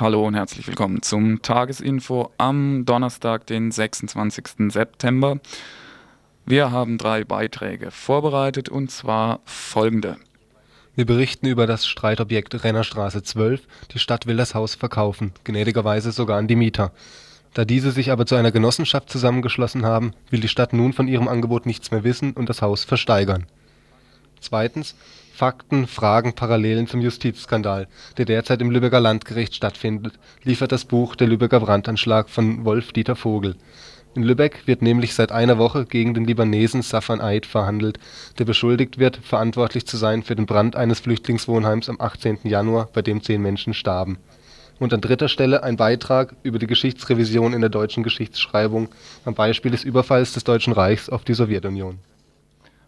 Hallo und herzlich willkommen zum Tagesinfo am Donnerstag, den 26. September. Wir haben drei Beiträge vorbereitet und zwar folgende. Wir berichten über das Streitobjekt Rennerstraße 12. Die Stadt will das Haus verkaufen, gnädigerweise sogar an die Mieter. Da diese sich aber zu einer Genossenschaft zusammengeschlossen haben, will die Stadt nun von ihrem Angebot nichts mehr wissen und das Haus versteigern. Zweitens Fakten, Fragen, Parallelen zum Justizskandal, der derzeit im Lübecker Landgericht stattfindet, liefert das Buch Der Lübecker Brandanschlag von Wolf-Dieter Vogel. In Lübeck wird nämlich seit einer Woche gegen den Libanesen Safan Eid verhandelt, der beschuldigt wird, verantwortlich zu sein für den Brand eines Flüchtlingswohnheims am 18. Januar, bei dem zehn Menschen starben. Und an dritter Stelle ein Beitrag über die Geschichtsrevision in der deutschen Geschichtsschreibung am Beispiel des Überfalls des Deutschen Reichs auf die Sowjetunion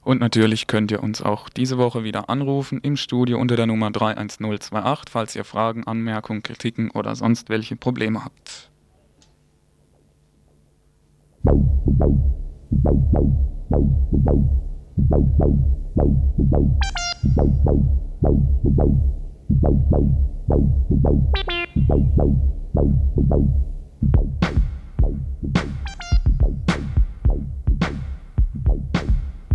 und natürlich könnt ihr uns auch diese Woche wieder anrufen im Studio unter der Nummer 31028, falls ihr Fragen, Anmerkungen, Kritiken oder sonst welche Probleme habt.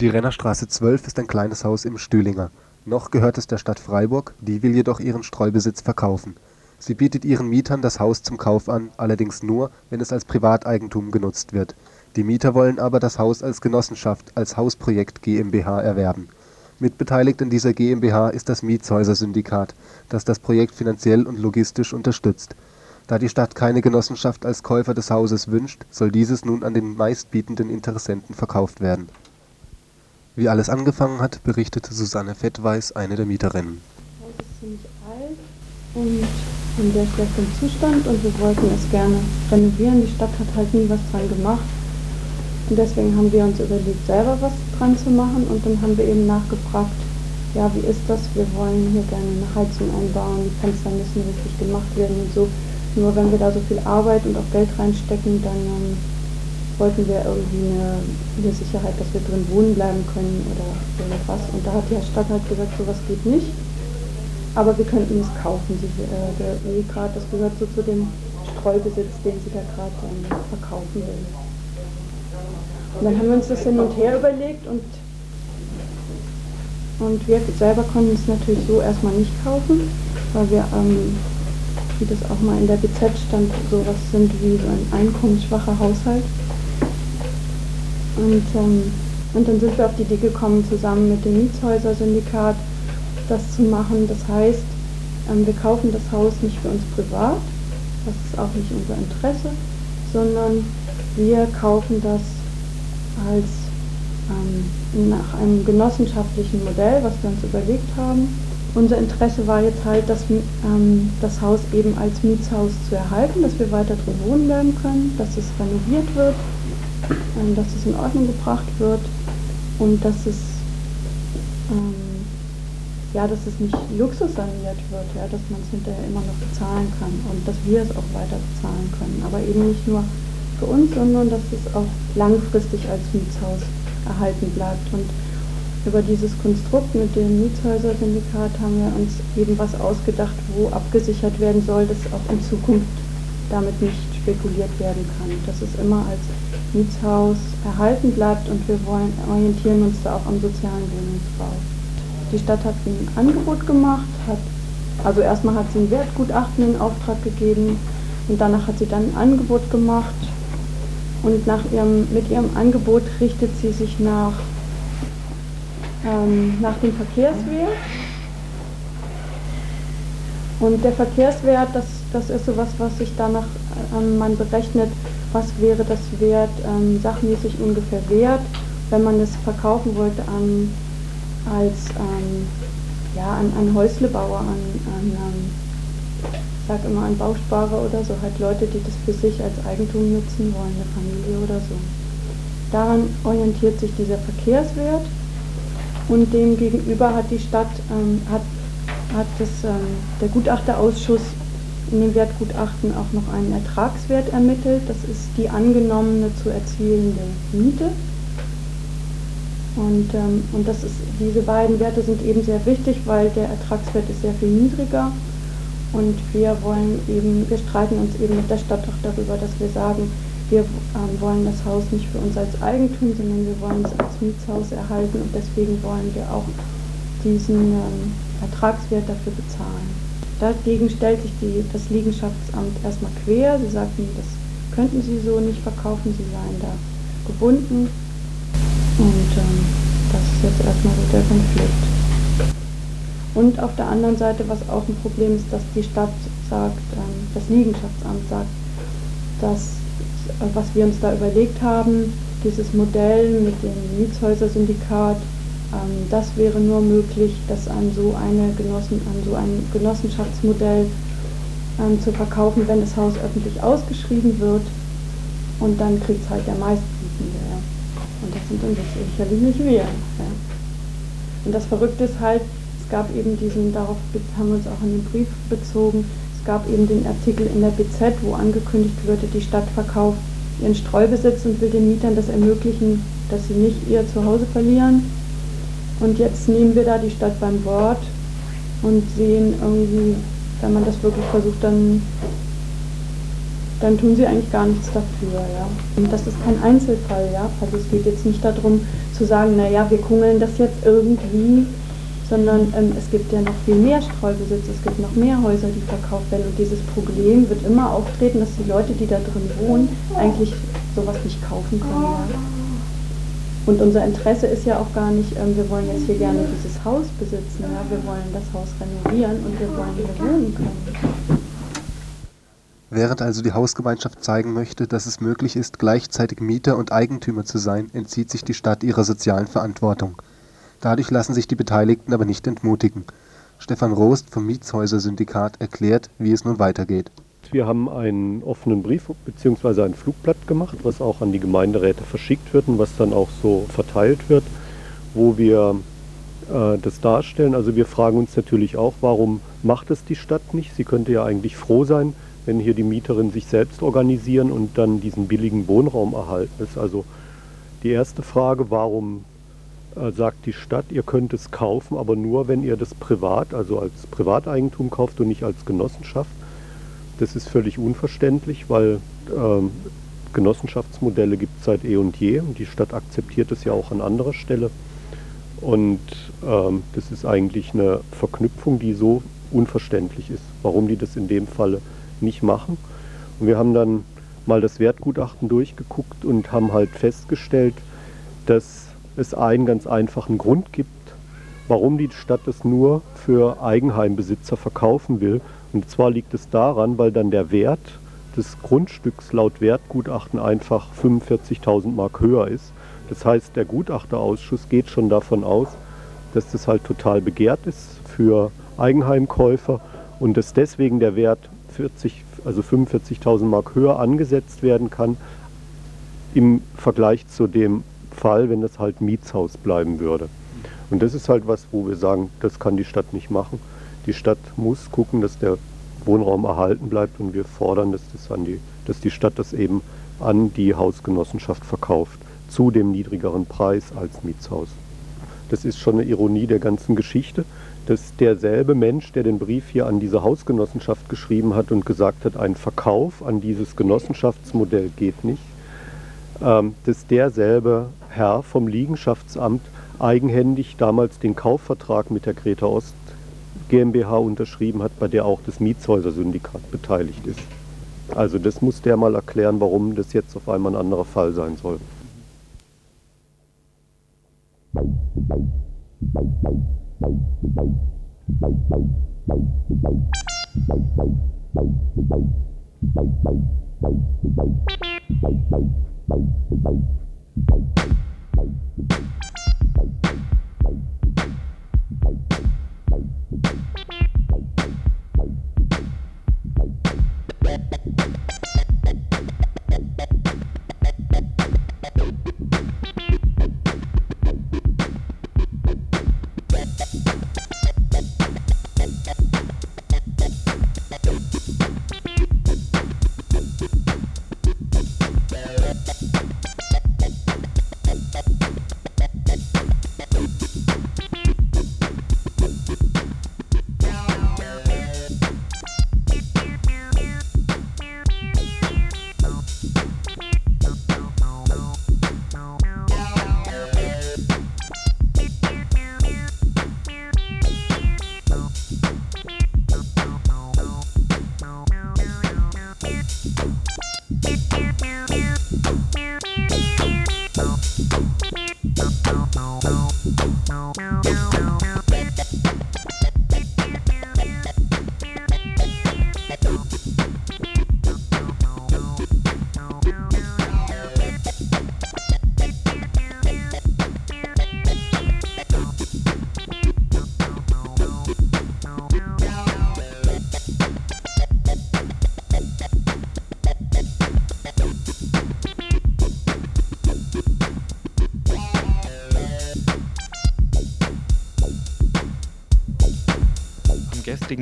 Die Rennerstraße 12 ist ein kleines Haus im Stühlinger. Noch gehört es der Stadt Freiburg, die will jedoch ihren Streubesitz verkaufen. Sie bietet ihren Mietern das Haus zum Kauf an, allerdings nur, wenn es als Privateigentum genutzt wird. Die Mieter wollen aber das Haus als Genossenschaft, als Hausprojekt GmbH erwerben. Mitbeteiligt an dieser GmbH ist das Mietshäuser-Syndikat, das das Projekt finanziell und logistisch unterstützt. Da die Stadt keine Genossenschaft als Käufer des Hauses wünscht, soll dieses nun an den meistbietenden Interessenten verkauft werden wie alles angefangen hat, berichtete Susanne Fettweis, eine der Mieterinnen. Das Haus ist ziemlich alt und in sehr schlechtem Zustand und wir wollten es gerne renovieren. Die Stadt hat halt nie was dran gemacht. Und deswegen haben wir uns überlegt, selber was dran zu machen und dann haben wir eben nachgefragt, ja, wie ist das? Wir wollen hier gerne eine Heizung einbauen, die Fenster müssen richtig gemacht werden und so. Nur wenn wir da so viel Arbeit und auch Geld reinstecken, dann ähm, wollten wir irgendwie eine, eine, Sicherheit, dass wir drin wohnen bleiben können oder irgendwas. Und da hat die Stadt halt gesagt, sowas geht nicht. Aber wir könnten es kaufen. Sie, äh, der E-Grad, das gehört so zu dem Streubesitz, den sie da gerade ähm, verkaufen will. Und dann haben wir uns das hin und her überlegt und, und wir selber konnten es natürlich so erstmal nicht kaufen, weil wir, ähm, wie das auch mal in der BZ stand, sowas sind wie so ein einkommensschwacher Haushalt. Und, ähm, und dann sind wir auf die Idee gekommen, zusammen mit dem Mietshäuser-Syndikat das zu machen. Das heißt, ähm, wir kaufen das Haus nicht für uns privat, das ist auch nicht unser Interesse, sondern wir kaufen das als ähm, nach einem genossenschaftlichen Modell, was wir uns überlegt haben. Unser Interesse war jetzt halt, das, ähm, das Haus eben als Mietshaus zu erhalten, dass wir weiter drin wohnen bleiben können, dass es renoviert wird ähm, dass es in Ordnung gebracht wird und dass es ähm, ja, dass es nicht luxussaniert wird, ja, dass man es hinterher immer noch bezahlen kann und dass wir es auch weiter bezahlen können. Aber eben nicht nur für uns, sondern dass es auch langfristig als Mietshaus erhalten bleibt. Und über dieses Konstrukt mit dem Mietshäuser-Syndikat haben wir uns eben was ausgedacht, wo abgesichert werden soll, dass auch in Zukunft damit nicht spekuliert werden kann. Dass es immer als Mietshaus erhalten bleibt und wir wollen, orientieren uns da auch am sozialen Wohnungsbau. Die Stadt hat ein Angebot gemacht, hat, also erstmal hat sie ein Wertgutachten in Auftrag gegeben und danach hat sie dann ein Angebot gemacht und nach ihrem, mit ihrem Angebot richtet sie sich nach, ähm, nach dem Verkehrswert. Und der Verkehrswert, das, das ist sowas, was sich danach ähm, man berechnet, was wäre das Wert, ähm, sachmäßig ungefähr wert, wenn man es verkaufen wollte an, als ähm, ja, an, an Häuslebauer, an, an ähm, sag immer an Bausparer oder so, halt Leute, die das für sich als Eigentum nutzen wollen, eine Familie oder so. Daran orientiert sich dieser Verkehrswert und dem gegenüber hat die Stadt, ähm, hat, hat das, ähm, der Gutachterausschuss in dem Wertgutachten auch noch einen Ertragswert ermittelt. Das ist die angenommene zu erzielende Miete. Und, ähm, und das ist, diese beiden Werte sind eben sehr wichtig, weil der Ertragswert ist sehr viel niedriger. Und wir wollen eben, wir streiten uns eben mit der Stadt auch darüber, dass wir sagen, wir ähm, wollen das Haus nicht für uns als Eigentum, sondern wir wollen es als Mietshaus erhalten und deswegen wollen wir auch diesen ähm, Ertragswert dafür bezahlen. Dagegen stellt sich die, das Liegenschaftsamt erstmal quer. Sie sagten, das könnten sie so nicht verkaufen, sie seien da gebunden. Und ähm, das ist jetzt erstmal so der Konflikt. Und auf der anderen Seite, was auch ein Problem ist, dass die Stadt sagt, ähm, das Liegenschaftsamt sagt, dass was wir uns da überlegt haben, dieses Modell mit dem Mietshäuser-Syndikat, das wäre nur möglich, das an so, eine Genossen, an so ein Genossenschaftsmodell ähm, zu verkaufen, wenn das Haus öffentlich ausgeschrieben wird und dann kriegt es halt der Meistbietende. Ja. Und das sind dann sicherlich nicht wir. Ja. Und das Verrückte ist halt, es gab eben diesen, darauf haben wir uns auch in den Brief bezogen, es gab eben den Artikel in der BZ, wo angekündigt würde, die Stadt verkauft ihren Streubesitz und will den Mietern das ermöglichen, dass sie nicht ihr Zuhause verlieren. Und jetzt nehmen wir da die Stadt beim Wort und sehen irgendwie, wenn man das wirklich versucht, dann, dann tun sie eigentlich gar nichts dafür. Ja. Und das ist kein Einzelfall. Ja. Also es geht jetzt nicht darum zu sagen, naja, wir kungeln das jetzt irgendwie, sondern ähm, es gibt ja noch viel mehr Streubesitz, es gibt noch mehr Häuser, die verkauft werden. Und dieses Problem wird immer auftreten, dass die Leute, die da drin wohnen, eigentlich sowas nicht kaufen können. Ja. Und unser Interesse ist ja auch gar nicht, ähm, wir wollen jetzt hier gerne dieses Haus besitzen, ja? wir wollen das Haus renovieren und wir wollen hier wohnen können. Während also die Hausgemeinschaft zeigen möchte, dass es möglich ist, gleichzeitig Mieter und Eigentümer zu sein, entzieht sich die Stadt ihrer sozialen Verantwortung. Dadurch lassen sich die Beteiligten aber nicht entmutigen. Stefan Rost vom Mietshäuser-Syndikat erklärt, wie es nun weitergeht. Wir haben einen offenen Brief bzw. ein Flugblatt gemacht, was auch an die Gemeinderäte verschickt wird und was dann auch so verteilt wird, wo wir äh, das darstellen. Also wir fragen uns natürlich auch, warum macht es die Stadt nicht? Sie könnte ja eigentlich froh sein, wenn hier die Mieterinnen sich selbst organisieren und dann diesen billigen Wohnraum erhalten ist. Also die erste Frage, warum äh, sagt die Stadt, ihr könnt es kaufen, aber nur, wenn ihr das privat, also als Privateigentum kauft und nicht als Genossenschaft. Das ist völlig unverständlich, weil ähm, Genossenschaftsmodelle gibt es seit eh und je und die Stadt akzeptiert es ja auch an anderer Stelle. Und ähm, das ist eigentlich eine Verknüpfung, die so unverständlich ist, warum die das in dem Falle nicht machen. Und wir haben dann mal das Wertgutachten durchgeguckt und haben halt festgestellt, dass es einen ganz einfachen Grund gibt, warum die Stadt es nur für Eigenheimbesitzer verkaufen will und zwar liegt es daran, weil dann der Wert des Grundstücks laut Wertgutachten einfach 45.000 Mark höher ist. Das heißt, der Gutachterausschuss geht schon davon aus, dass das halt total begehrt ist für Eigenheimkäufer und dass deswegen der Wert 40, also 45.000 Mark höher angesetzt werden kann im Vergleich zu dem Fall, wenn das halt Mietshaus bleiben würde. Und das ist halt was, wo wir sagen, das kann die Stadt nicht machen. Die Stadt muss gucken, dass der Wohnraum erhalten bleibt und wir fordern, dass, das an die, dass die Stadt das eben an die Hausgenossenschaft verkauft, zu dem niedrigeren Preis als Mietshaus. Das ist schon eine Ironie der ganzen Geschichte, dass derselbe Mensch, der den Brief hier an diese Hausgenossenschaft geschrieben hat und gesagt hat, ein Verkauf an dieses Genossenschaftsmodell geht nicht, ähm, dass derselbe Herr vom Liegenschaftsamt eigenhändig damals den Kaufvertrag mit der Greta Ost GmbH unterschrieben hat, bei der auch das Mietshäuser-Syndikat beteiligt ist. Also das muss der mal erklären, warum das jetzt auf einmal ein anderer Fall sein soll. Gestrigen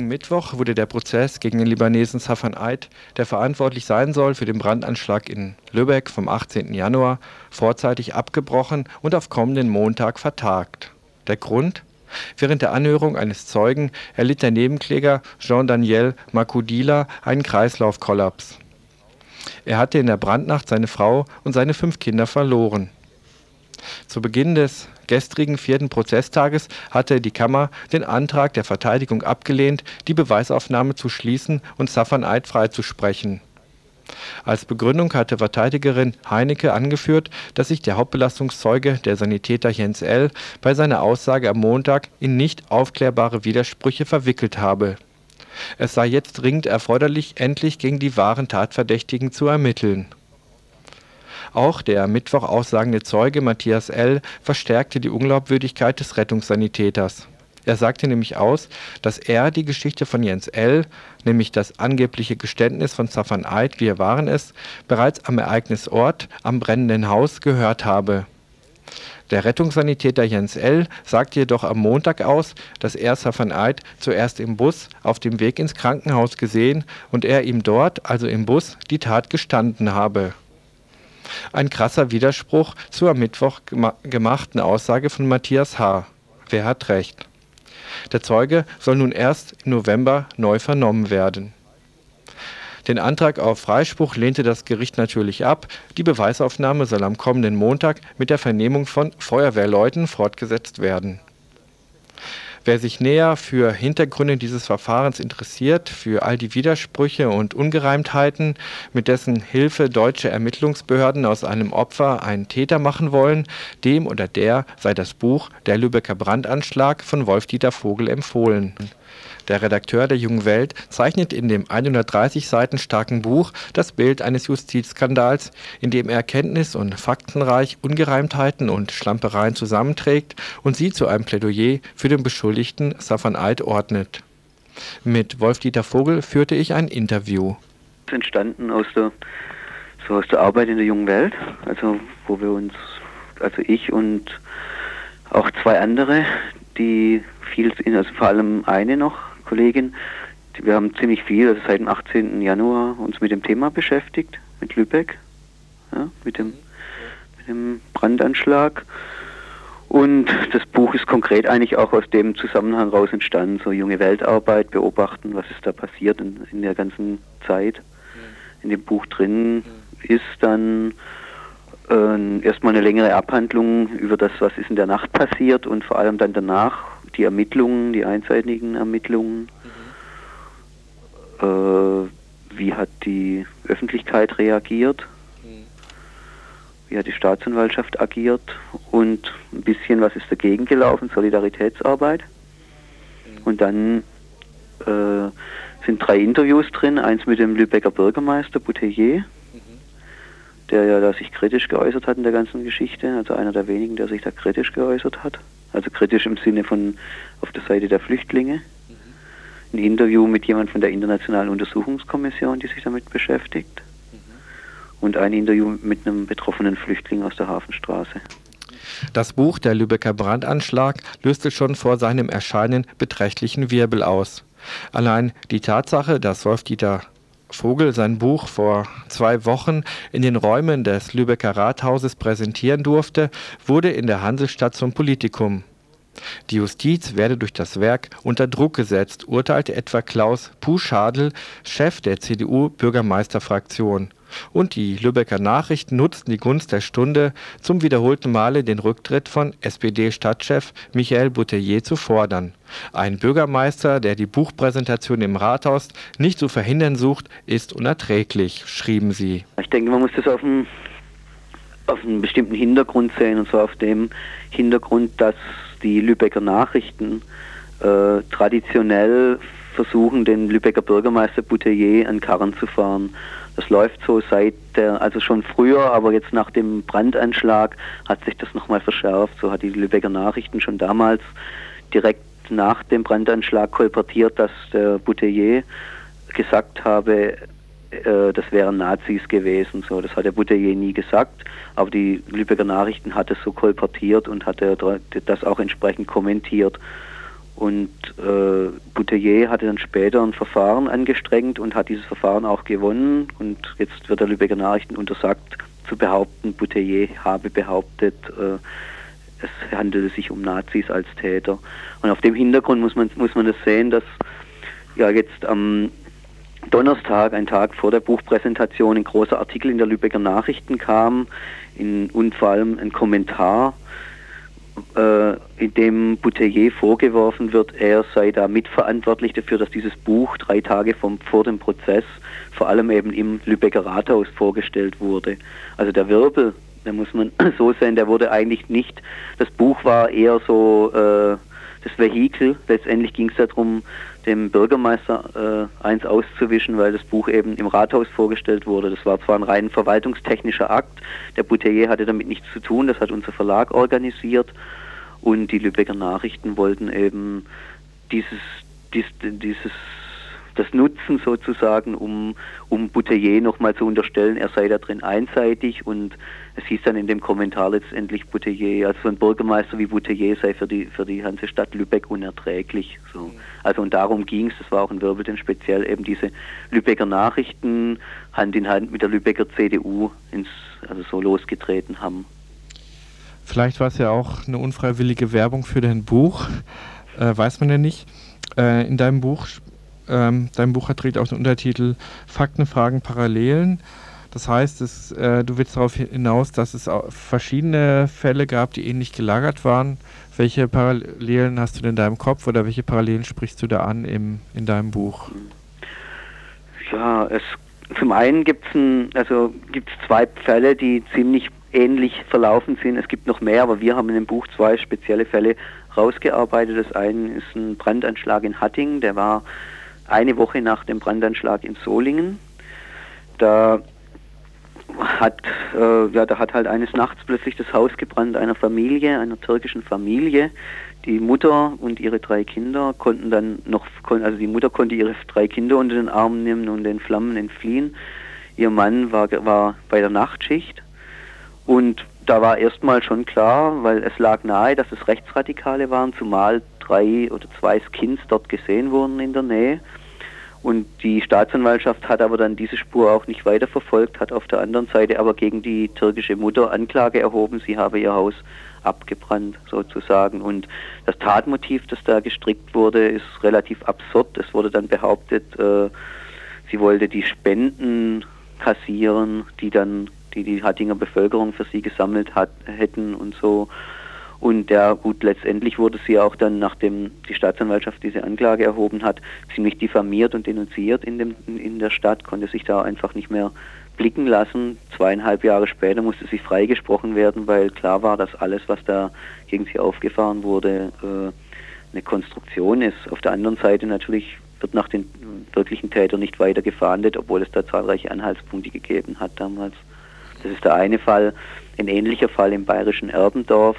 Mittwoch wurde der Prozess gegen den Libanesen Safan Eid, der verantwortlich sein soll für den Brandanschlag in Lübeck vom 18. Januar, vorzeitig abgebrochen und auf kommenden Montag vertagt. Der Grund? Während der Anhörung eines Zeugen erlitt der Nebenkläger Jean-Daniel Makudila einen Kreislaufkollaps. Er hatte in der Brandnacht seine Frau und seine fünf Kinder verloren. Zu Beginn des gestrigen vierten Prozesstages hatte die Kammer den Antrag der Verteidigung abgelehnt, die Beweisaufnahme zu schließen und Safan Eid freizusprechen. Als Begründung hatte Verteidigerin Heinecke angeführt, dass sich der Hauptbelastungszeuge, der Sanitäter Jens L., bei seiner Aussage am Montag in nicht aufklärbare Widersprüche verwickelt habe. Es sei jetzt dringend erforderlich, endlich gegen die wahren Tatverdächtigen zu ermitteln auch der Mittwoch aussagende Zeuge Matthias L. verstärkte die Unglaubwürdigkeit des Rettungssanitäters. Er sagte nämlich aus, dass er die Geschichte von Jens L., nämlich das angebliche Geständnis von Safan Eid, wir waren es, bereits am Ereignisort, am brennenden Haus, gehört habe. Der Rettungssanitäter Jens L. sagte jedoch am Montag aus, dass er Safan Eid zuerst im Bus auf dem Weg ins Krankenhaus gesehen und er ihm dort, also im Bus, die Tat gestanden habe. Ein krasser Widerspruch zur am Mittwoch gemachten Aussage von Matthias H. Wer hat recht? Der Zeuge soll nun erst im November neu vernommen werden. Den Antrag auf Freispruch lehnte das Gericht natürlich ab. Die Beweisaufnahme soll am kommenden Montag mit der Vernehmung von Feuerwehrleuten fortgesetzt werden Wer sich näher für Hintergründe dieses Verfahrens interessiert, für all die Widersprüche und Ungereimtheiten, mit dessen Hilfe deutsche Ermittlungsbehörden aus einem Opfer einen Täter machen wollen, dem oder der sei das Buch Der Lübecker Brandanschlag von Wolf-Dieter Vogel empfohlen der Redakteur der Jungen Welt zeichnet in dem 130 Seiten starken Buch das Bild eines Justizskandals, in dem er erkenntnis- und faktenreich Ungereimtheiten und Schlampereien zusammenträgt und sie zu einem Plädoyer für den Beschuldigten Safan Eid ordnet. Mit Wolf-Dieter Vogel führte ich ein Interview. Entstanden aus der, so aus der Arbeit in der Jungen Welt, also wo wir uns, also ich und auch zwei andere, die viel, also vor allem eine noch, Kollegin. Wir haben ziemlich viel, also seit dem 18. Januar uns mit dem Thema beschäftigt, mit Lübeck, ja, mit, dem, mit dem Brandanschlag. Und das Buch ist konkret eigentlich auch aus dem Zusammenhang raus entstanden, so junge Weltarbeit, beobachten, was ist da passiert in, in der ganzen Zeit. In dem Buch drin ist dann äh, erstmal eine längere Abhandlung über das, was ist in der Nacht passiert und vor allem dann danach die Ermittlungen, die einseitigen Ermittlungen. Mhm. Äh, wie hat die Öffentlichkeit reagiert? Mhm. Wie hat die Staatsanwaltschaft agiert? Und ein bisschen, was ist dagegen gelaufen? Solidaritätsarbeit. Mhm. Und dann äh, sind drei Interviews drin. Eins mit dem Lübecker Bürgermeister Bouteiller der ja da sich kritisch geäußert hat in der ganzen Geschichte, also einer der wenigen, der sich da kritisch geäußert hat. Also kritisch im Sinne von auf der Seite der Flüchtlinge. Mhm. Ein Interview mit jemand von der Internationalen Untersuchungskommission, die sich damit beschäftigt. Mhm. Und ein Interview mit einem betroffenen Flüchtling aus der Hafenstraße. Das Buch Der Lübecker Brandanschlag löste schon vor seinem Erscheinen beträchtlichen Wirbel aus. Allein die Tatsache, dass Wolf-Dieter Vogel sein Buch vor zwei Wochen in den Räumen des Lübecker Rathauses präsentieren durfte, wurde in der Hansestadt zum Politikum. Die Justiz werde durch das Werk unter Druck gesetzt, urteilte etwa Klaus Puschadl, Chef der CDU-Bürgermeisterfraktion. Und die Lübecker Nachrichten nutzten die Gunst der Stunde, zum wiederholten Male den Rücktritt von SPD-Stadtchef Michael Bouteiller zu fordern. Ein Bürgermeister, der die Buchpräsentation im Rathaus nicht zu verhindern sucht, ist unerträglich, schrieben sie. Ich denke, man muss das auf einen, auf einen bestimmten Hintergrund sehen, und zwar auf dem Hintergrund, dass die Lübecker Nachrichten äh, traditionell versuchen, den Lübecker Bürgermeister Bouteiller an Karren zu fahren. Das läuft so seit der, also schon früher, aber jetzt nach dem Brandanschlag hat sich das nochmal verschärft. So hat die Lübecker Nachrichten schon damals direkt nach dem Brandanschlag kolportiert, dass der Bouteiller gesagt habe, äh, das wären Nazis gewesen. So, das hat der Bouteiller nie gesagt, aber die Lübecker Nachrichten hat es so kolportiert und hat das auch entsprechend kommentiert. Und äh, Bouteiller hatte dann später ein Verfahren angestrengt und hat dieses Verfahren auch gewonnen. Und jetzt wird der Lübecker Nachrichten untersagt zu behaupten, Bouteiller habe behauptet, äh, es handelte sich um Nazis als Täter. Und auf dem Hintergrund muss man, muss man das sehen, dass ja jetzt am Donnerstag, ein Tag vor der Buchpräsentation, ein großer Artikel in der Lübecker Nachrichten kam in, und vor allem ein Kommentar in dem Bouteiller vorgeworfen wird, er sei da mitverantwortlich dafür, dass dieses Buch drei Tage vom, vor dem Prozess vor allem eben im Lübecker Rathaus vorgestellt wurde. Also der Wirbel, da muss man so sehen, der wurde eigentlich nicht, das Buch war eher so äh, das Vehikel. Letztendlich ging es darum, dem Bürgermeister äh, eins auszuwischen, weil das Buch eben im Rathaus vorgestellt wurde. Das war zwar ein rein verwaltungstechnischer Akt, der Bouteiller hatte damit nichts zu tun, das hat unser Verlag organisiert und die Lübecker Nachrichten wollten eben dieses, dies, dieses das nutzen sozusagen, um, um Bouteiller nochmal zu unterstellen, er sei da drin einseitig und es hieß dann in dem Kommentar letztendlich Bouteiller, also so ein Bürgermeister wie Bouteiller sei für die, für die ganze Stadt Lübeck unerträglich. So. Mhm. Also und darum ging es, das war auch ein Wirbel, denn speziell eben diese Lübecker Nachrichten Hand in Hand mit der Lübecker CDU ins, also so losgetreten haben. Vielleicht war es ja auch eine unfreiwillige Werbung für dein Buch, äh, weiß man ja nicht. Äh, in deinem Buch ähm, dein Buch trägt auch den Untertitel Fakten, Fragen, Parallelen. Das heißt, es, äh, du willst darauf hinaus, dass es verschiedene Fälle gab, die ähnlich gelagert waren. Welche Parallelen hast du denn in deinem Kopf oder welche Parallelen sprichst du da an im, in deinem Buch? Ja, es zum einen gibt es also zwei Fälle, die ziemlich ähnlich verlaufen sind. Es gibt noch mehr, aber wir haben in dem Buch zwei spezielle Fälle rausgearbeitet. Das eine ist ein Brandanschlag in Hattingen, der war eine Woche nach dem Brandanschlag in Solingen. Da hat, äh, ja, da hat halt eines Nachts plötzlich das Haus gebrannt einer Familie, einer türkischen Familie. Die Mutter und ihre drei Kinder konnten dann noch, also die Mutter konnte ihre drei Kinder unter den Arm nehmen und den Flammen entfliehen. Ihr Mann war, war bei der Nachtschicht und da war erstmal schon klar, weil es lag nahe, dass es Rechtsradikale waren, zumal drei oder zwei Skins dort gesehen wurden in der Nähe. Und die Staatsanwaltschaft hat aber dann diese Spur auch nicht weiterverfolgt, hat auf der anderen Seite aber gegen die türkische Mutter Anklage erhoben, sie habe ihr Haus abgebrannt sozusagen. Und das Tatmotiv, das da gestrickt wurde, ist relativ absurd. Es wurde dann behauptet, äh, sie wollte die Spenden kassieren, die dann die die Hattinger Bevölkerung für sie gesammelt hat, hätten und so. Und ja, gut, letztendlich wurde sie auch dann, nachdem die Staatsanwaltschaft diese Anklage erhoben hat, ziemlich diffamiert und denunziert in, dem, in der Stadt, konnte sich da einfach nicht mehr blicken lassen. Zweieinhalb Jahre später musste sie freigesprochen werden, weil klar war, dass alles, was da gegen sie aufgefahren wurde, äh, eine Konstruktion ist. Auf der anderen Seite natürlich wird nach den wirklichen Tätern nicht weiter gefahndet, obwohl es da zahlreiche Anhaltspunkte gegeben hat damals. Das ist der eine Fall. Ein ähnlicher Fall im bayerischen Erbendorf.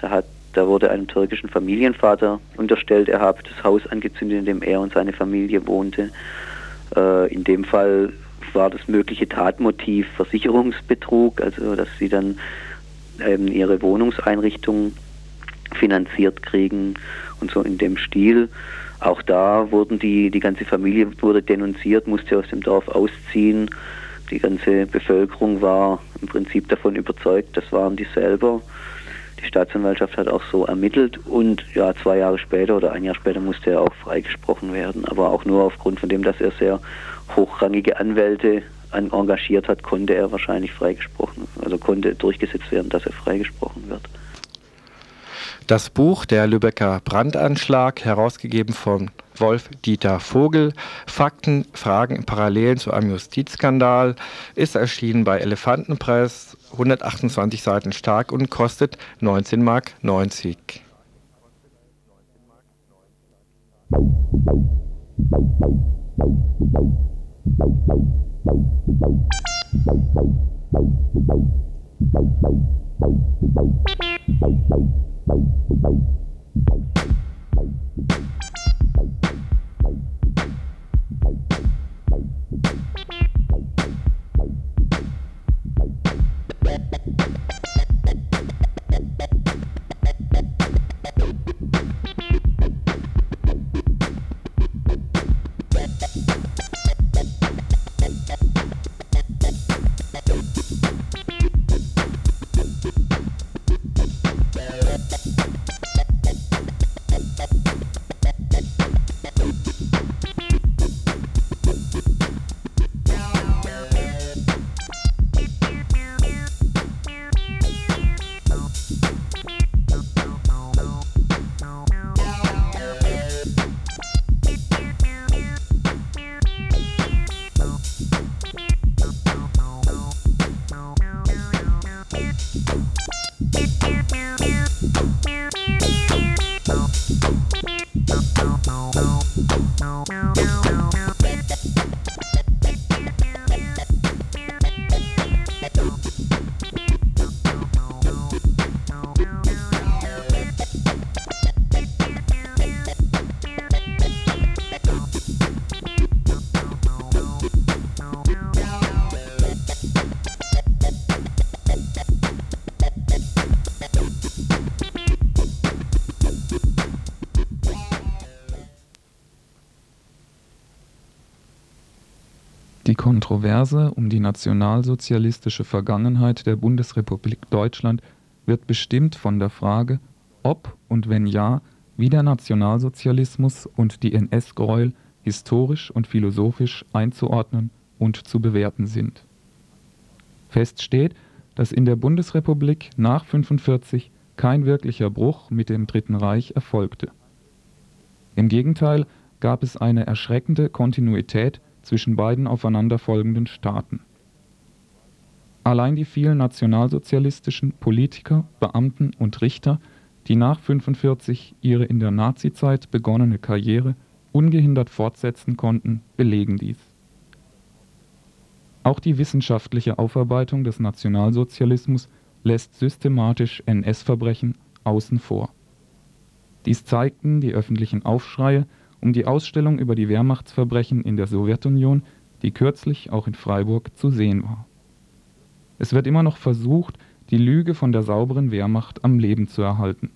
Da, hat, da wurde einem türkischen Familienvater unterstellt, er habe das Haus angezündet, in dem er und seine Familie wohnte. Äh, in dem Fall war das mögliche Tatmotiv Versicherungsbetrug, also dass sie dann ähm, ihre Wohnungseinrichtung finanziert kriegen und so in dem Stil. Auch da wurden die, die ganze Familie wurde denunziert, musste aus dem Dorf ausziehen. Die ganze Bevölkerung war im Prinzip davon überzeugt, das waren die selber. Die Staatsanwaltschaft hat auch so ermittelt und ja, zwei Jahre später oder ein Jahr später musste er auch freigesprochen werden, aber auch nur aufgrund von dem, dass er sehr hochrangige Anwälte engagiert hat, konnte er wahrscheinlich freigesprochen, also konnte durchgesetzt werden, dass er freigesprochen wird. Das Buch Der Lübecker Brandanschlag, herausgegeben von Wolf-Dieter Vogel, Fakten, Fragen, Parallelen zu einem Justizskandal, ist erschienen bei Elefantenpress, 128 Seiten stark und kostet 19,90 Mark. Die Kontroverse um die nationalsozialistische Vergangenheit der Bundesrepublik Deutschland wird bestimmt von der Frage, ob und wenn ja, wie der Nationalsozialismus und die NS-Gräuel historisch und philosophisch einzuordnen und zu bewerten sind. Fest steht, dass in der Bundesrepublik nach 1945 kein wirklicher Bruch mit dem Dritten Reich erfolgte. Im Gegenteil gab es eine erschreckende Kontinuität zwischen beiden aufeinanderfolgenden Staaten. Allein die vielen nationalsozialistischen Politiker, Beamten und Richter, die nach 1945 ihre in der Nazizeit begonnene Karriere ungehindert fortsetzen konnten, belegen dies. Auch die wissenschaftliche Aufarbeitung des Nationalsozialismus lässt systematisch NS-Verbrechen außen vor. Dies zeigten die öffentlichen Aufschreie um die Ausstellung über die Wehrmachtsverbrechen in der Sowjetunion, die kürzlich auch in Freiburg zu sehen war. Es wird immer noch versucht, die Lüge von der sauberen Wehrmacht am Leben zu erhalten.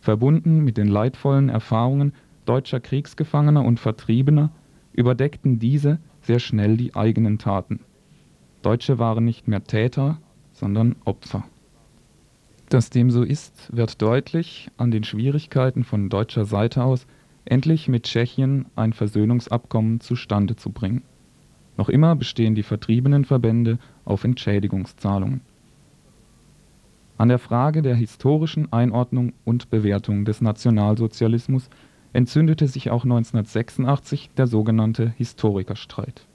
Verbunden mit den leidvollen Erfahrungen deutscher Kriegsgefangener und Vertriebener überdeckten diese sehr schnell die eigenen Taten. Deutsche waren nicht mehr Täter, sondern Opfer. Dass dem so ist, wird deutlich an den Schwierigkeiten von deutscher Seite aus endlich mit Tschechien ein Versöhnungsabkommen zustande zu bringen. Noch immer bestehen die vertriebenen Verbände auf Entschädigungszahlungen. An der Frage der historischen Einordnung und Bewertung des Nationalsozialismus entzündete sich auch 1986 der sogenannte Historikerstreit.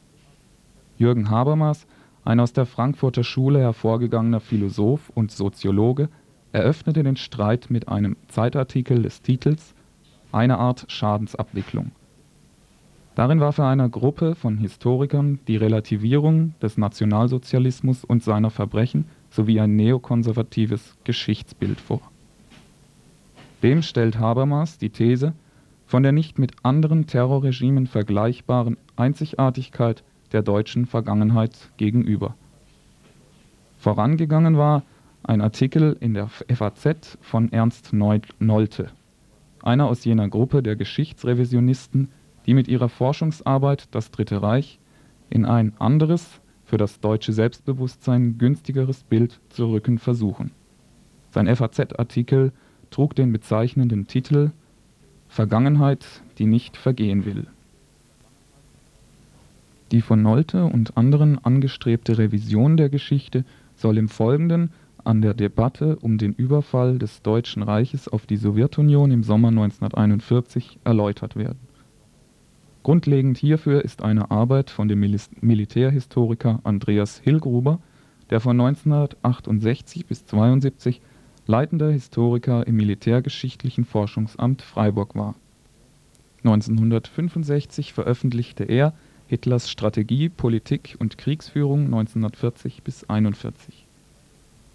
Jürgen Habermas, ein aus der Frankfurter Schule hervorgegangener Philosoph und Soziologe, eröffnete den Streit mit einem Zeitartikel des Titels Eine Art Schadensabwicklung. Darin warf er einer Gruppe von Historikern die Relativierung des Nationalsozialismus und seiner Verbrechen sowie ein neokonservatives Geschichtsbild vor. Dem stellt Habermas die These von der nicht mit anderen Terrorregimen vergleichbaren Einzigartigkeit der deutschen Vergangenheit gegenüber. Vorangegangen war ein Artikel in der FAZ von Ernst Nolte, einer aus jener Gruppe der Geschichtsrevisionisten, die mit ihrer Forschungsarbeit das Dritte Reich in ein anderes, für das deutsche Selbstbewusstsein günstigeres Bild zu rücken versuchen. Sein FAZ-Artikel trug den bezeichnenden Titel Vergangenheit, die nicht vergehen will. Die von Nolte und anderen angestrebte Revision der Geschichte soll im Folgenden an der Debatte um den Überfall des Deutschen Reiches auf die Sowjetunion im Sommer 1941 erläutert werden Grundlegend hierfür ist eine Arbeit von dem Militärhistoriker Andreas Hillgruber, der von 1968 bis 1972 leitender Historiker im Militärgeschichtlichen Forschungsamt Freiburg war. 1965 veröffentlichte er Hitlers Strategie, Politik und Kriegsführung 1940 bis 1941.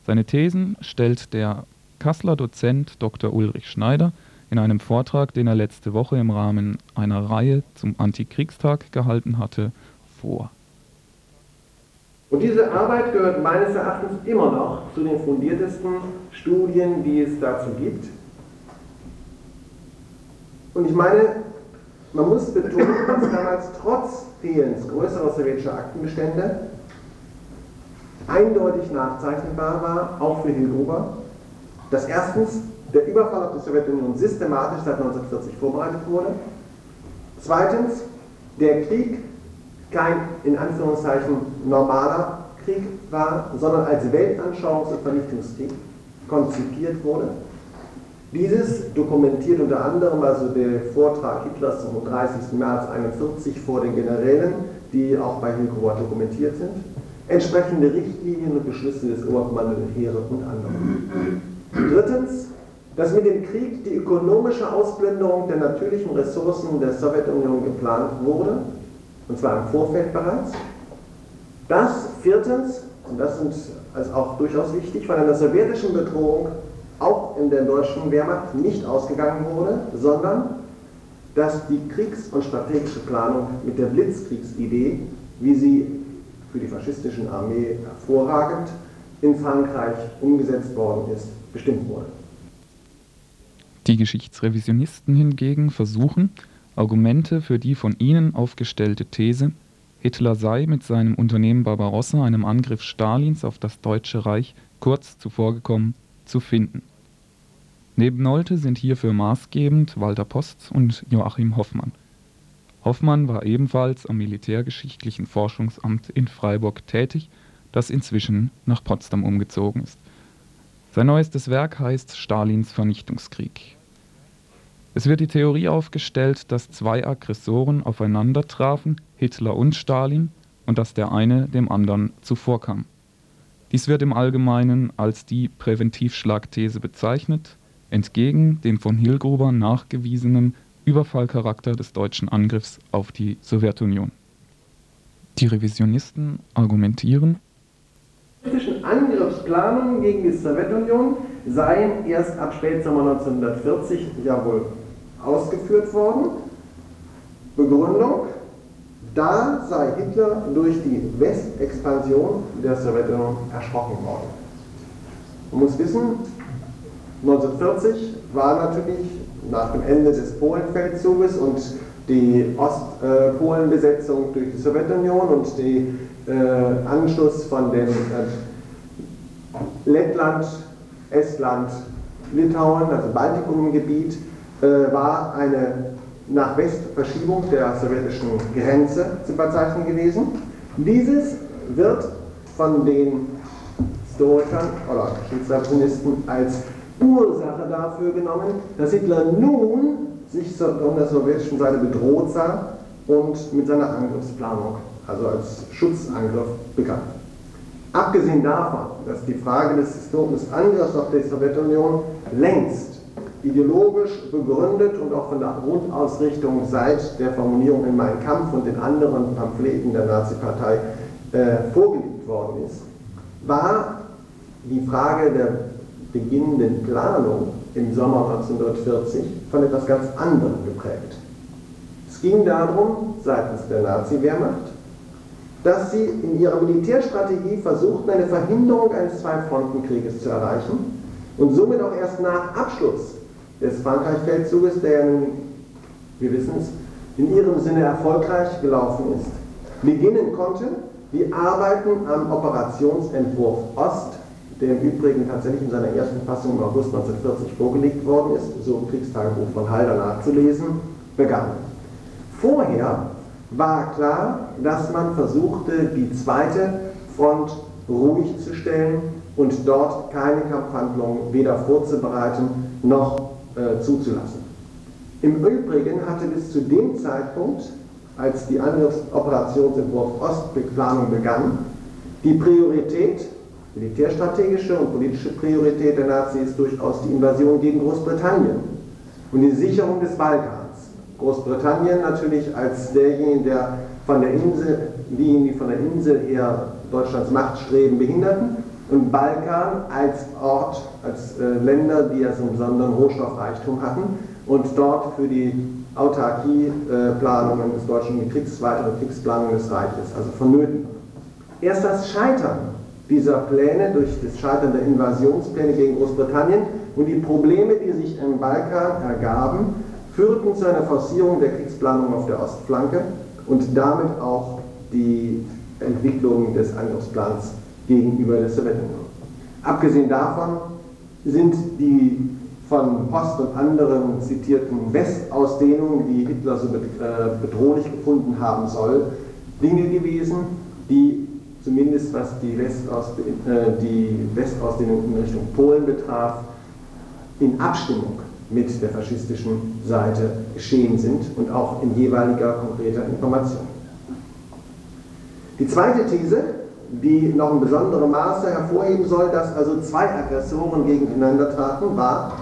Seine Thesen stellt der Kasseler Dozent Dr. Ulrich Schneider in einem Vortrag, den er letzte Woche im Rahmen einer Reihe zum Antikriegstag gehalten hatte, vor. Und diese Arbeit gehört meines Erachtens immer noch zu den fundiertesten Studien, die es dazu gibt. Und ich meine, man muss betonen, dass damals trotz Fehlens größerer sowjetischer Aktenbestände eindeutig nachzeichnbar war, auch für Hilgruber, dass erstens der Überfall auf die Sowjetunion systematisch seit 1940 vorbereitet wurde. Zweitens, der Krieg kein in Anführungszeichen normaler Krieg war, sondern als Weltanschauungs- und Vernichtungskrieg konzipiert wurde. Dieses dokumentiert unter anderem also der Vortrag Hitlers vom 30. März 1941 vor den Generälen, die auch bei Hilkowa dokumentiert sind, entsprechende Richtlinien und Beschlüsse des Oberkommando der Heere und anderem. Drittens, dass mit dem Krieg die ökonomische Ausblendung der natürlichen Ressourcen der Sowjetunion geplant wurde, und zwar im Vorfeld bereits. Dass viertens, und das ist also auch durchaus wichtig, von einer sowjetischen Bedrohung auch in der deutschen Wehrmacht nicht ausgegangen wurde, sondern dass die Kriegs- und strategische Planung mit der Blitzkriegsidee, wie sie für die faschistischen Armee hervorragend in Frankreich umgesetzt worden ist, bestimmt wurde. Die Geschichtsrevisionisten hingegen versuchen, Argumente für die von ihnen aufgestellte These, Hitler sei mit seinem Unternehmen Barbarossa einem Angriff Stalins auf das Deutsche Reich kurz zuvorgekommen, zu finden. Neben Nolte sind hierfür maßgebend Walter Post und Joachim Hoffmann. Hoffmann war ebenfalls am Militärgeschichtlichen Forschungsamt in Freiburg tätig, das inzwischen nach Potsdam umgezogen ist. Sein neuestes Werk heißt Stalins Vernichtungskrieg. Es wird die Theorie aufgestellt, dass zwei Aggressoren aufeinander trafen, Hitler und Stalin, und dass der eine dem anderen zuvorkam. Dies wird im Allgemeinen als die Präventivschlagthese bezeichnet, entgegen dem von Hilgruber nachgewiesenen Überfallcharakter des deutschen Angriffs auf die Sowjetunion. Die Revisionisten argumentieren, Die Angriffsplanungen gegen die Sowjetunion seien erst ab Spätsommer 1940 ja wohl ausgeführt worden. Begründung, da sei Hitler durch die Westexpansion der Sowjetunion erschrocken worden. Man muss wissen, 1940 war natürlich nach dem Ende des Polenfeldzuges und die Ostpolenbesetzung durch die Sowjetunion und der äh, Anschluss von dem äh, Lettland, Estland, Litauen, also Baltikumgebiet, äh, war eine nach West Verschiebung der sowjetischen Grenze zu verzeichnen gewesen. Dieses wird von den Historikern oder Geschichtsrevisionisten als Ursache dafür genommen, dass Hitler nun sich von der sowjetischen Seite bedroht sah und mit seiner Angriffsplanung, also als Schutzangriff, begann. Abgesehen davon, dass die Frage des, des Angriffs auf die Sowjetunion längst ideologisch begründet und auch von der Grundausrichtung seit der Formulierung in Mein Kampf und den anderen Pamphleten der Nazi-Partei äh, vorgelegt worden ist, war die Frage der beginnenden Planung im Sommer 1940 von etwas ganz anderem geprägt. Es ging darum, seitens der Nazi-Wehrmacht, dass sie in ihrer Militärstrategie versuchten, eine Verhinderung eines Zwei-Fronten-Krieges zu erreichen und somit auch erst nach Abschluss des Frankreich-Feldzuges, der nun, wir wissen es, in ihrem Sinne erfolgreich gelaufen ist, beginnen konnte, die Arbeiten am Operationsentwurf Ost, der im Übrigen tatsächlich in seiner ersten Fassung im August 1940 vorgelegt worden ist, so im Kriegstagebuch von Halder nachzulesen, begannen. Vorher war klar, dass man versuchte, die zweite Front ruhig zu stellen und dort keine Kampfhandlungen weder vorzubereiten noch äh, zuzulassen. Im Übrigen hatte bis zu dem Zeitpunkt, als die Angriffsoperationsentwurf Ostplanung begann, die Priorität, militärstrategische und politische Priorität der Nazis durchaus die Invasion gegen Großbritannien und die Sicherung des Balkans. Großbritannien natürlich als derjenige, der von der Insel, diejenigen, die von der Insel her Deutschlands Machtstreben behinderten und Balkan als Ort, als äh, Länder, die ja so einen besonderen Rohstoffreichtum hatten und dort für die Autarkieplanungen äh, des deutschen Kriegs, weitere Kriegsplanungen des Reiches, also vonnöten. Erst das Scheitern dieser Pläne durch das Scheitern der Invasionspläne gegen Großbritannien und die Probleme, die sich im Balkan ergaben, führten zu einer Forcierung der Kriegsplanung auf der Ostflanke und damit auch die Entwicklung des Angriffsplans gegenüber der Sowjetunion. Abgesehen davon sind die von Post und anderen zitierten Westausdehnungen, die Hitler so äh, bedrohlich gefunden haben soll, Dinge gewesen, die zumindest was die, Westausdehnung, äh, die Westausdehnung in Richtung Polen betraf, in Abstimmung mit der faschistischen Seite geschehen sind und auch in jeweiliger konkreter Information. Die zweite These, die noch in besonderem Maße hervorheben soll, dass also zwei Aggressoren gegeneinander traten, war,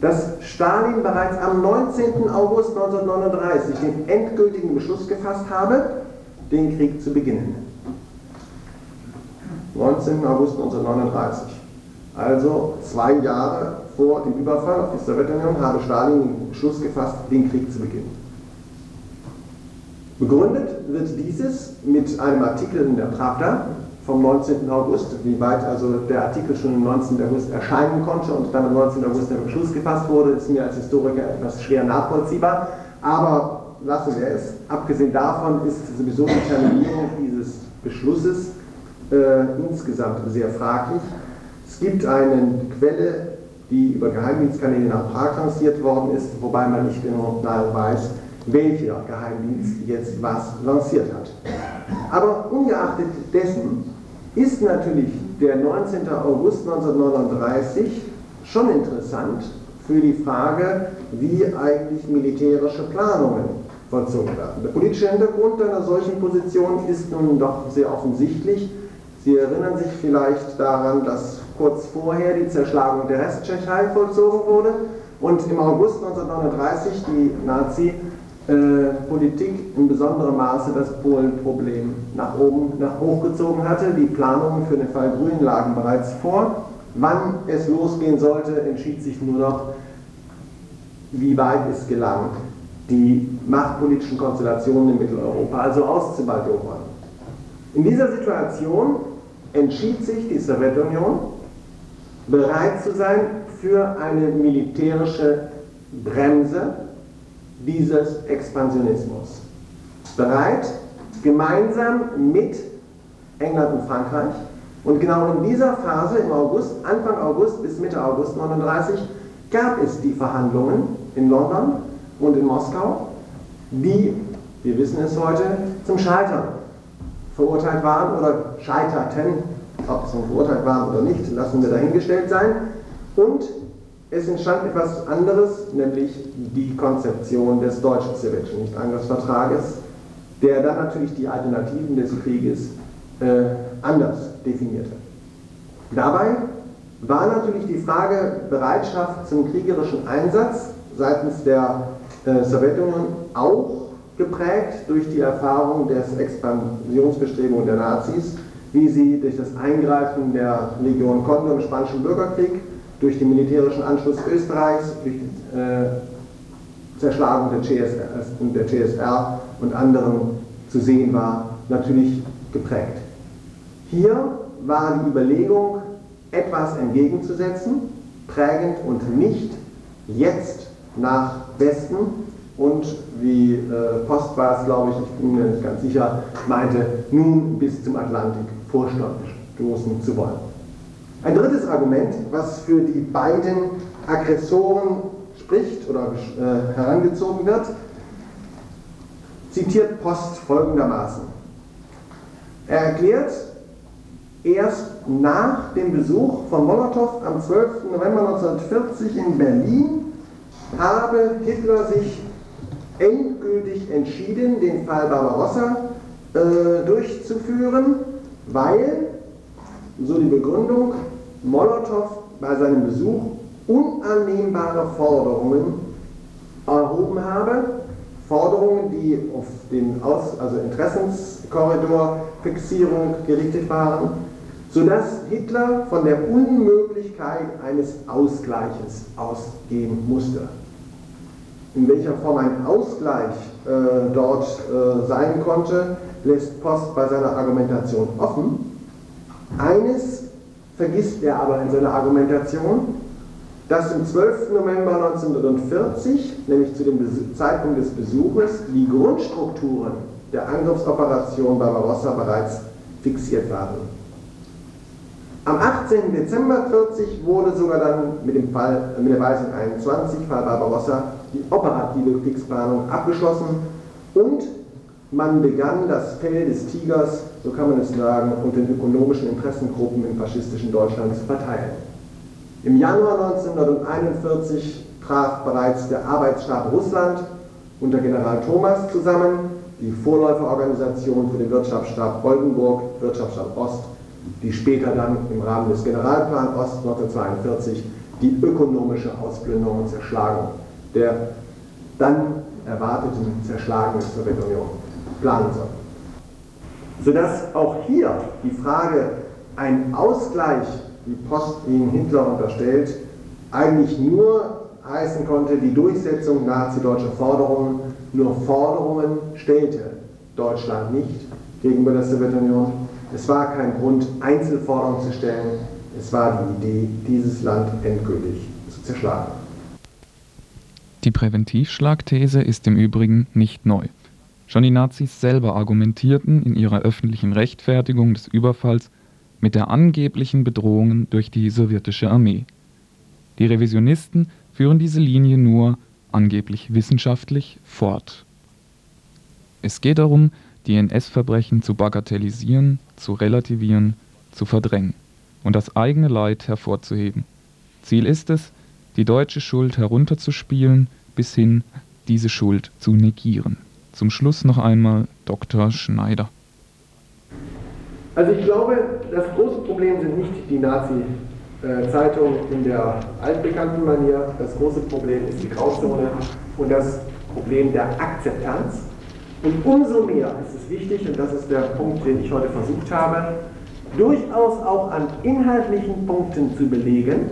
dass Stalin bereits am 19. August 1939 den endgültigen Beschluss gefasst habe, den Krieg zu beginnen. 19. August 1939. Also zwei Jahre vor dem Überfall auf die Sowjetunion habe Stalin den Beschluss gefasst, den Krieg zu beginnen. Begründet wird dieses mit einem Artikel in der Pravda vom 19. August, wie weit also der Artikel schon am 19. August erscheinen konnte und dann am 19. August der Beschluss gefasst wurde, ist mir als Historiker etwas schwer nachvollziehbar, aber lassen wir es. Abgesehen davon ist sowieso die Terminierung dieses Beschlusses äh, insgesamt sehr fraglich. Es gibt eine Quelle, die über Geheimdienstkanäle nach Prag lanciert worden ist, wobei man nicht genau weiß, welcher Geheimdienst jetzt was lanciert hat. Aber ungeachtet dessen ist natürlich der 19. August 1939 schon interessant für die Frage, wie eigentlich militärische Planungen vollzogen werden. Der politische Hintergrund einer solchen Position ist nun doch sehr offensichtlich. Sie erinnern sich vielleicht daran, dass kurz vorher die Zerschlagung der Resttschechei vollzogen wurde und im August 1939 die Nazi-Politik in besonderem Maße das Polen-Problem nach oben, nach hochgezogen hatte. Die Planungen für den Fall Grün lagen bereits vor. Wann es losgehen sollte, entschied sich nur noch, wie weit es gelang, die machtpolitischen Konstellationen in Mitteleuropa also auszubaldowern. In dieser Situation entschied sich die Sowjetunion, bereit zu sein für eine militärische Bremse dieses Expansionismus. Bereit, gemeinsam mit England und Frankreich. Und genau in dieser Phase, im August, Anfang August bis Mitte August 1939, gab es die Verhandlungen in London und in Moskau, die, wir wissen es heute, zum Scheitern verurteilt waren oder scheiterten, ob sie verurteilt waren oder nicht, lassen wir dahingestellt sein. Und es entstand etwas anderes, nämlich die Konzeption des deutschen sowjetischen Nichtangriffsvertrages, der dann natürlich die Alternativen des Krieges äh, anders definierte. Dabei war natürlich die Frage Bereitschaft zum kriegerischen Einsatz seitens der äh, Sowjetunion auch geprägt durch die Erfahrung des Expansionsbestrebungen der Nazis, wie sie durch das Eingreifen der Legion Condor im Spanischen Bürgerkrieg, durch den militärischen Anschluss Österreichs, durch die äh, Zerschlagung der CSR, der CSR und anderen zu sehen war, natürlich geprägt. Hier war die Überlegung, etwas entgegenzusetzen, prägend und nicht jetzt nach Westen und wie äh, Post war es, glaube ich, ich bin mir nicht ganz sicher, meinte, nun bis zum Atlantik vorstoßen zu wollen. Ein drittes Argument, was für die beiden Aggressoren spricht oder äh, herangezogen wird, zitiert Post folgendermaßen. Er erklärt, erst nach dem Besuch von Molotow am 12. November 1940 in Berlin habe Hitler sich endgültig entschieden, den Fall Barbarossa äh, durchzuführen, weil, so die Begründung, Molotow bei seinem Besuch unannehmbare Forderungen erhoben habe, Forderungen, die auf den Aus also Interessenskorridorfixierung gerichtet waren, sodass Hitler von der Unmöglichkeit eines Ausgleiches ausgehen musste in welcher Form ein Ausgleich äh, dort äh, sein konnte, lässt Post bei seiner Argumentation offen. Eines vergisst er aber in seiner Argumentation, dass im 12. November 1940, nämlich zu dem Zeitpunkt des Besuches, die Grundstrukturen der Angriffsoperation Barbarossa bereits fixiert waren. Am 18. Dezember 40 wurde sogar dann mit dem Fall, mit der Weisung 21, Fall Barbarossa, die operative Kriegsplanung abgeschlossen und man begann das Fell des Tigers, so kann man es sagen, unter den ökonomischen Interessengruppen im faschistischen Deutschland zu verteilen. Im Januar 1941 traf bereits der Arbeitsstab Russland unter General Thomas zusammen, die Vorläuferorganisation für den Wirtschaftsstab Oldenburg, Wirtschaftsstab Ost, die später dann im Rahmen des Generalplan Ost 1942 die ökonomische Ausplünderung und Zerschlagung der dann erwarteten Zerschlagung der Sowjetunion planen soll. Sodass auch hier die Frage, ein Ausgleich, wie Post ihn Hitler unterstellt, eigentlich nur heißen konnte, die Durchsetzung nazi-deutscher Forderungen, nur Forderungen stellte Deutschland nicht gegenüber der Sowjetunion. Es war kein Grund, Einzelforderungen zu stellen, es war die Idee, dieses Land endgültig zu zerschlagen. Die Präventivschlagthese ist im Übrigen nicht neu. Schon die Nazis selber argumentierten in ihrer öffentlichen Rechtfertigung des Überfalls mit der angeblichen Bedrohung durch die sowjetische Armee. Die Revisionisten führen diese Linie nur angeblich wissenschaftlich fort. Es geht darum, die NS-Verbrechen zu bagatellisieren, zu relativieren, zu verdrängen und das eigene Leid hervorzuheben. Ziel ist es, die deutsche Schuld herunterzuspielen, bis hin diese Schuld zu negieren. Zum Schluss noch einmal Dr. Schneider. Also ich glaube, das große Problem sind nicht die Nazi-Zeitungen in der altbekannten Manier. Das große Problem ist die Grauzone und das Problem der Akzeptanz. Und umso mehr ist es wichtig, und das ist der Punkt, den ich heute versucht habe, durchaus auch an inhaltlichen Punkten zu belegen,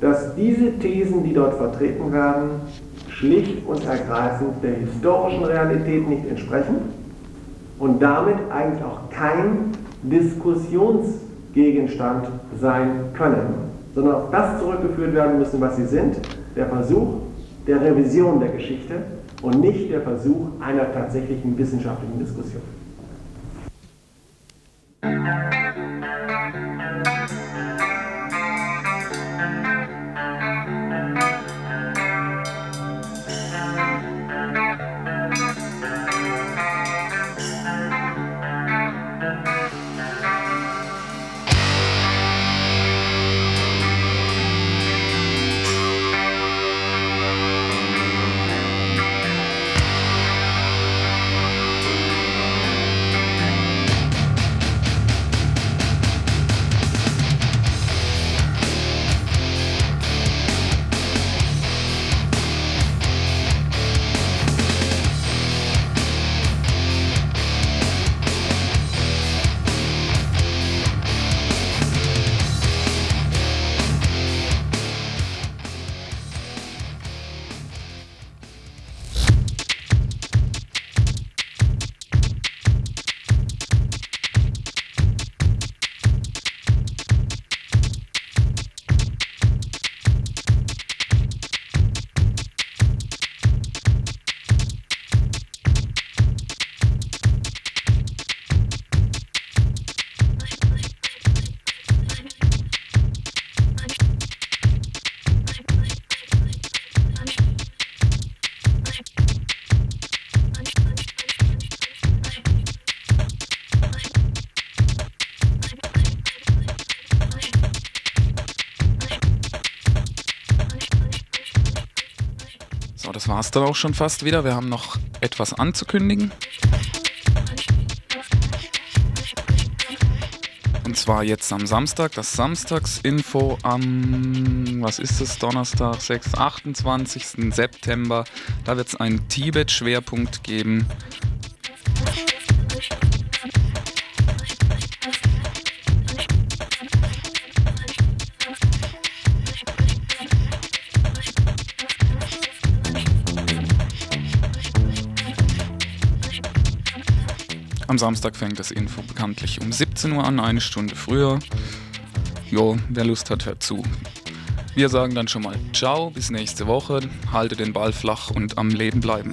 dass diese Thesen, die dort vertreten werden, schlicht und ergreifend der historischen Realität nicht entsprechen und damit eigentlich auch kein Diskussionsgegenstand sein können, sondern auf das zurückgeführt werden müssen, was sie sind, der Versuch der Revision der Geschichte und nicht der Versuch einer tatsächlichen wissenschaftlichen Diskussion. War es dann auch schon fast wieder. Wir haben noch etwas anzukündigen. Und zwar jetzt am Samstag, das Samstagsinfo am, was ist es, Donnerstag, 6, 28. September. Da wird es einen Tibet-Schwerpunkt geben. Am Samstag fängt das Info bekanntlich um 17 Uhr an, eine Stunde früher. Jo, wer Lust hat, hört zu. Wir sagen dann schon mal Ciao, bis nächste Woche. Halte den Ball flach und am Leben bleiben.